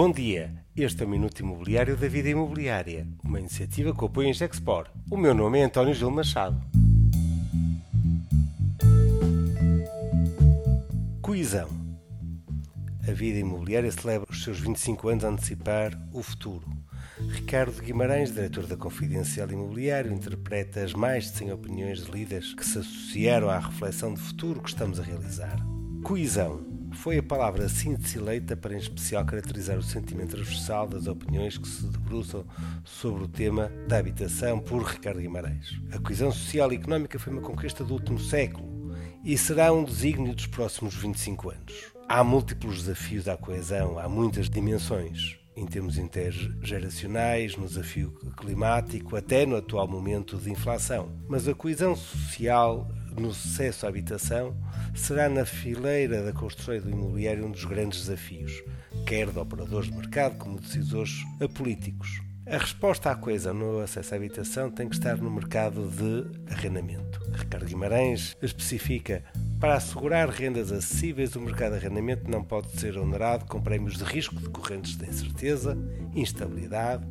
Bom dia, este é o Minuto Imobiliário da Vida Imobiliária, uma iniciativa que apoia a Gexpor. O meu nome é António Gil Machado. Coesão. A vida imobiliária celebra os seus 25 anos a antecipar o futuro. Ricardo Guimarães, diretor da Confidencial Imobiliário, interpreta as mais de 100 opiniões de líderes que se associaram à reflexão de futuro que estamos a realizar. Coesão foi a palavra síntese eleita para em especial caracterizar o sentimento transversal das opiniões que se debruçam sobre o tema da habitação por Ricardo Guimarães. A coesão social e económica foi uma conquista do último século e será um desígnio dos próximos 25 anos. Há múltiplos desafios à coesão, há muitas dimensões em termos intergeracionais, no desafio climático, até no atual momento de inflação. Mas a coesão social no sucesso à habitação será na fileira da construção e do imobiliário um dos grandes desafios, quer de operadores de mercado como de decisores políticos. A resposta à coisa no acesso à habitação tem que estar no mercado de arrendamento. Ricardo Guimarães especifica para assegurar rendas acessíveis, o mercado de arrendamento não pode ser onerado com prémios de risco decorrentes de incerteza, instabilidade,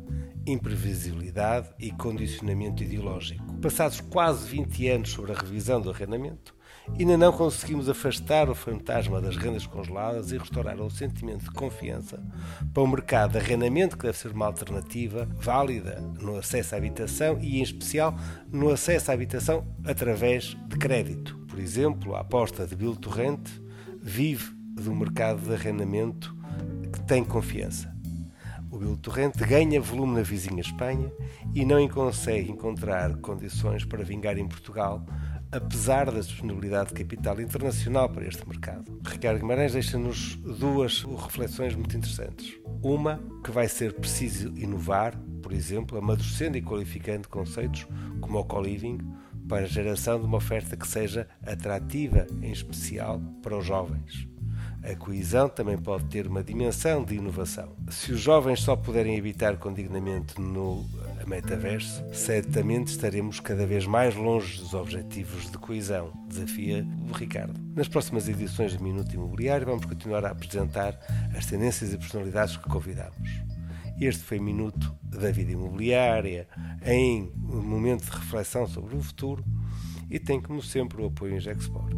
imprevisibilidade e condicionamento ideológico. Passados quase 20 anos sobre a revisão do arrendamento, ainda não conseguimos afastar o fantasma das rendas congeladas e restaurar o sentimento de confiança para o mercado de arrendamento, que deve ser uma alternativa válida no acesso à habitação e, em especial, no acesso à habitação através de crédito. Por exemplo, a aposta de Bill Torrente vive do mercado de arrendamento que tem confiança. O Bill Torrente ganha volume na vizinha Espanha e não consegue encontrar condições para vingar em Portugal, apesar da disponibilidade de capital internacional para este mercado. Ricardo Guimarães deixa-nos duas reflexões muito interessantes. Uma, que vai ser preciso inovar, por exemplo, amadurecendo e qualificando conceitos como o co-living, para a geração de uma oferta que seja atrativa, em especial para os jovens. A coesão também pode ter uma dimensão de inovação. Se os jovens só puderem habitar com dignamente no metaverso, certamente estaremos cada vez mais longe dos objetivos de coesão, desafia o Ricardo. Nas próximas edições do Minuto Imobiliário vamos continuar a apresentar as tendências e personalidades que convidamos. Este foi Minuto da Vida Imobiliária, em um momento de reflexão sobre o futuro e tem, como sempre, o apoio em Gexport.